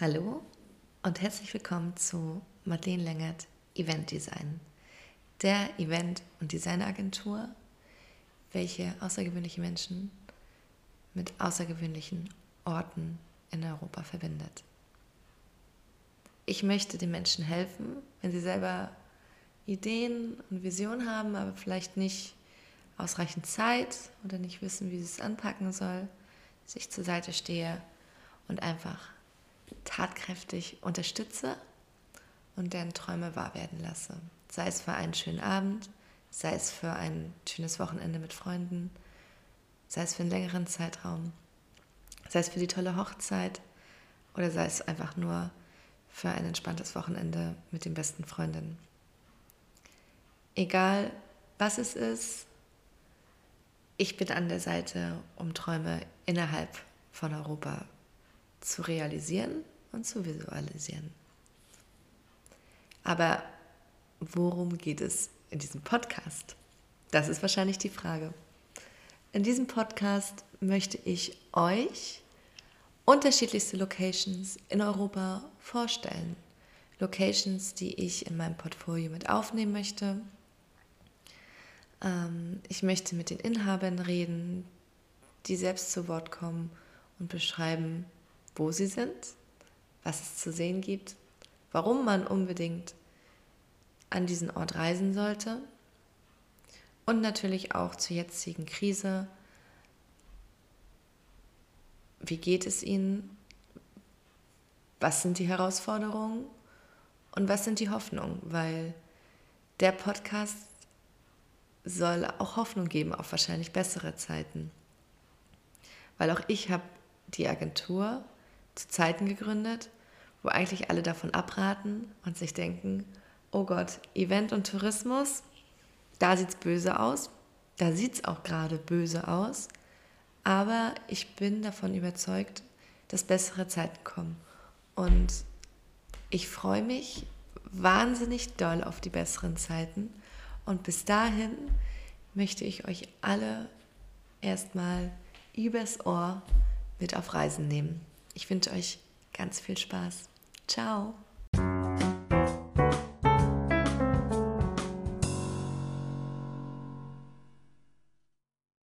Hallo und herzlich willkommen zu Madeleine Längert Event Design, der Event- und Designagentur, welche außergewöhnliche Menschen mit außergewöhnlichen Orten in Europa verbindet. Ich möchte den Menschen helfen, wenn sie selber Ideen und Visionen haben, aber vielleicht nicht ausreichend Zeit oder nicht wissen, wie sie es anpacken soll, sich zur Seite stehe und einfach tatkräftig unterstütze und deren Träume wahr werden lasse. Sei es für einen schönen Abend, sei es für ein schönes Wochenende mit Freunden, sei es für einen längeren Zeitraum, sei es für die tolle Hochzeit oder sei es einfach nur für ein entspanntes Wochenende mit den besten Freundinnen. Egal was es ist, ich bin an der Seite, um Träume innerhalb von Europa zu realisieren und zu visualisieren. Aber worum geht es in diesem Podcast? Das ist wahrscheinlich die Frage. In diesem Podcast möchte ich euch unterschiedlichste Locations in Europa vorstellen. Locations, die ich in meinem Portfolio mit aufnehmen möchte. Ähm, ich möchte mit den Inhabern reden, die selbst zu Wort kommen und beschreiben, wo sie sind, was es zu sehen gibt, warum man unbedingt an diesen Ort reisen sollte und natürlich auch zur jetzigen Krise. Wie geht es Ihnen? Was sind die Herausforderungen? Und was sind die Hoffnungen? Weil der Podcast soll auch Hoffnung geben auf wahrscheinlich bessere Zeiten. Weil auch ich habe die Agentur zu Zeiten gegründet, wo eigentlich alle davon abraten und sich denken, oh Gott, Event und Tourismus, da sieht es böse aus, da sieht es auch gerade böse aus, aber ich bin davon überzeugt, dass bessere Zeiten kommen. Und ich freue mich wahnsinnig doll auf die besseren Zeiten. Und bis dahin möchte ich euch alle erstmal übers Ohr mit auf Reisen nehmen. Ich wünsche euch ganz viel Spaß. Ciao.